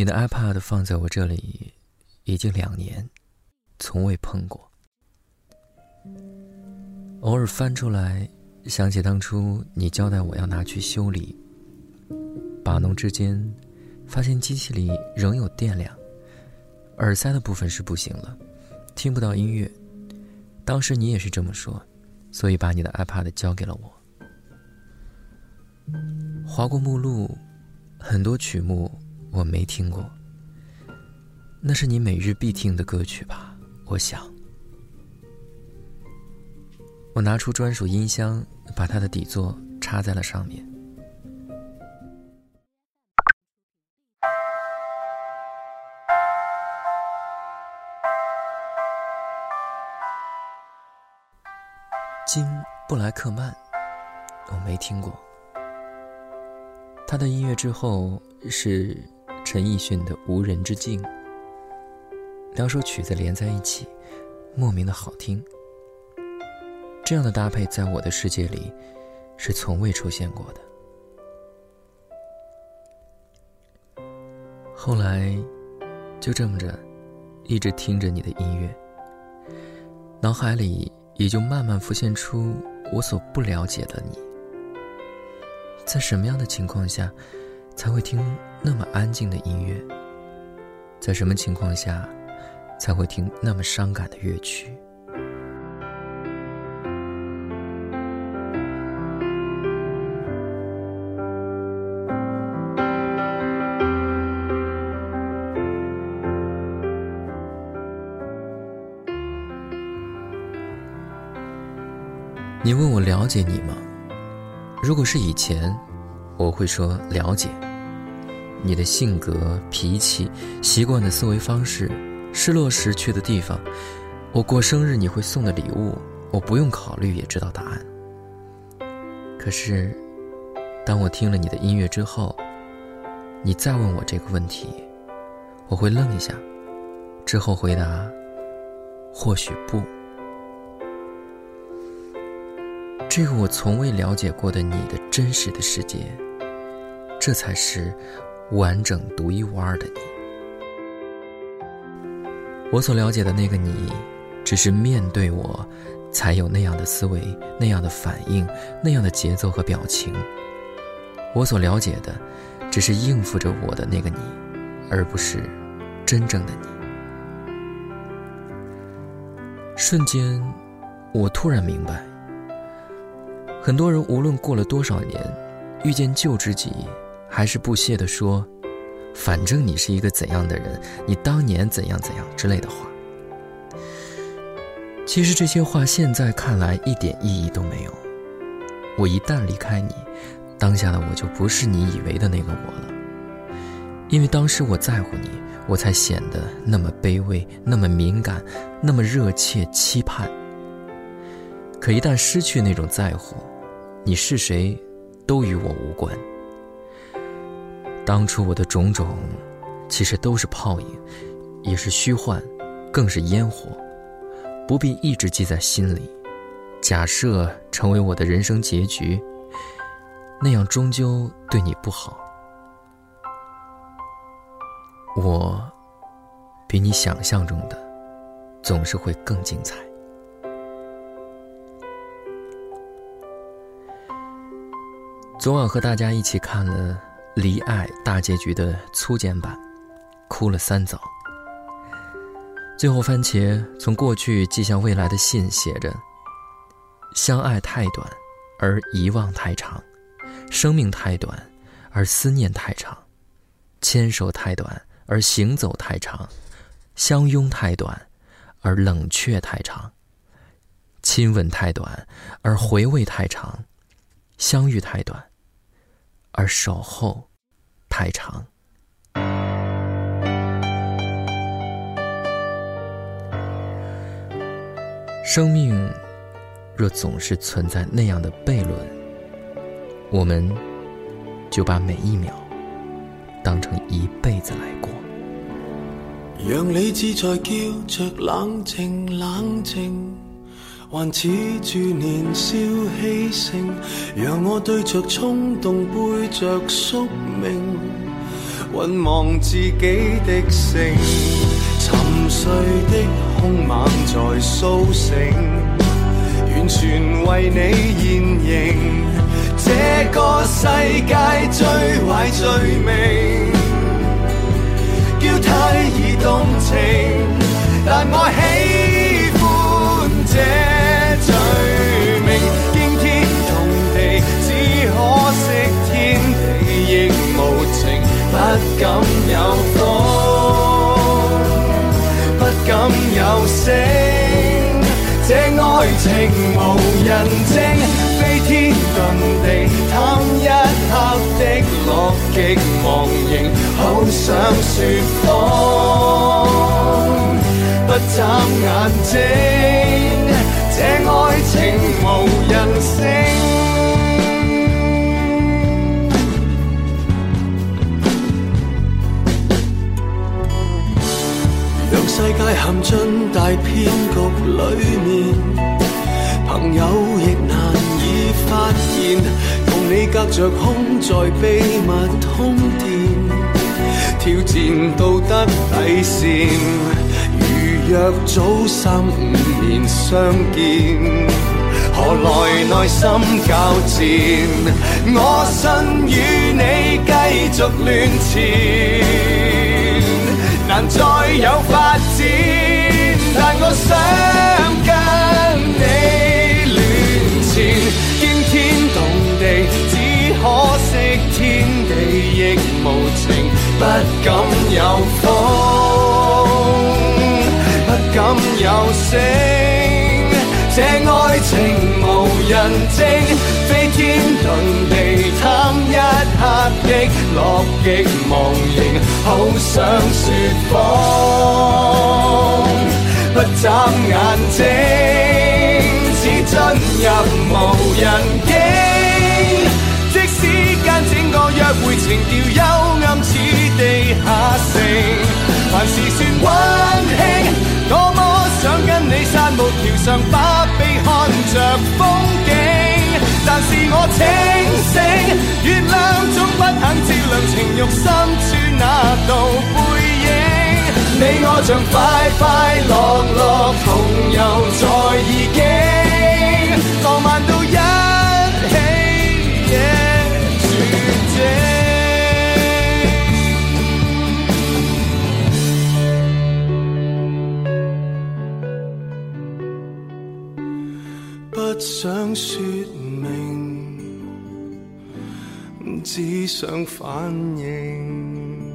你的 iPad 放在我这里已经两年，从未碰过。偶尔翻出来，想起当初你交代我要拿去修理，把弄之间，发现机器里仍有电量，耳塞的部分是不行了，听不到音乐。当时你也是这么说，所以把你的 iPad 交给了我。划过目录，很多曲目我没听过，那是你每日必听的歌曲吧？我想。我拿出专属音箱，把它的底座插在了上面。金布莱克曼，我没听过。他的音乐之后是陈奕迅的《无人之境》，两首曲子连在一起，莫名的好听。这样的搭配在我的世界里是从未出现过的。后来就这么着，一直听着你的音乐，脑海里也就慢慢浮现出我所不了解的你。在什么样的情况下才会听那么安静的音乐？在什么情况下才会听那么伤感的乐曲？你问我了解你吗？如果是以前，我会说了解。你的性格、脾气、习惯的思维方式、失落时去的地方，我过生日你会送的礼物，我不用考虑也知道答案。可是，当我听了你的音乐之后，你再问我这个问题，我会愣一下，之后回答：或许不。这个我从未了解过的你的真实的世界，这才是完整独一无二的你。我所了解的那个你，只是面对我，才有那样的思维、那样的反应、那样的节奏和表情。我所了解的，只是应付着我的那个你，而不是真正的你。瞬间，我突然明白。很多人无论过了多少年，遇见旧知己，还是不屑地说：“反正你是一个怎样的人，你当年怎样怎样之类的话。”其实这些话现在看来一点意义都没有。我一旦离开你，当下的我就不是你以为的那个我了。因为当时我在乎你，我才显得那么卑微，那么敏感，那么热切期盼。可一旦失去那种在乎，你是谁，都与我无关。当初我的种种，其实都是泡影，也是虚幻，更是烟火，不必一直记在心里。假设成为我的人生结局，那样终究对你不好。我，比你想象中的，总是会更精彩。昨晚和大家一起看了《离爱》大结局的粗剪版，哭了三早。最后，番茄从过去寄向未来的信写着：“相爱太短，而遗忘太长；生命太短，而思念太长；牵手太短，而行走太长；相拥太短，而冷却太长；亲吻太短，而回味太长；相遇太短。”而守候太长，生命若总是存在那样的悖论，我们就把每一秒当成一辈子来过。让理智在叫着冷静，冷静。还似住年少气盛，让我对着冲动背着宿命，浑忘自己的姓，沉睡的凶猛在苏醒，完全为你现形。这个世界最坏罪名，叫太易动情，但我喜爱情无人证。飞天遁地，贪一刻的乐极忘形，好想说谎，不眨眼睛，陷进大骗局里面，朋友亦难以。发现同你隔着空，在秘密通电，挑战道德底线。如若早三五年相见，何来内心交战？我信与你继续乱缠，难再有发展，但我想跟你乱缠。只可惜天地亦无情，不敢有风，不敢有声。这爱情无人证，飞天遁地，贪一刻的乐极忘形，好想说谎，不眨眼睛，只进入无人境。即使间整个约会情调幽暗似地下城，凡事算温馨，多么想跟你散步桥上把着风景，但是我清醒，月亮总不肯照亮情欲深处那道背影，你我像快快乐乐同游在意境，只想反应。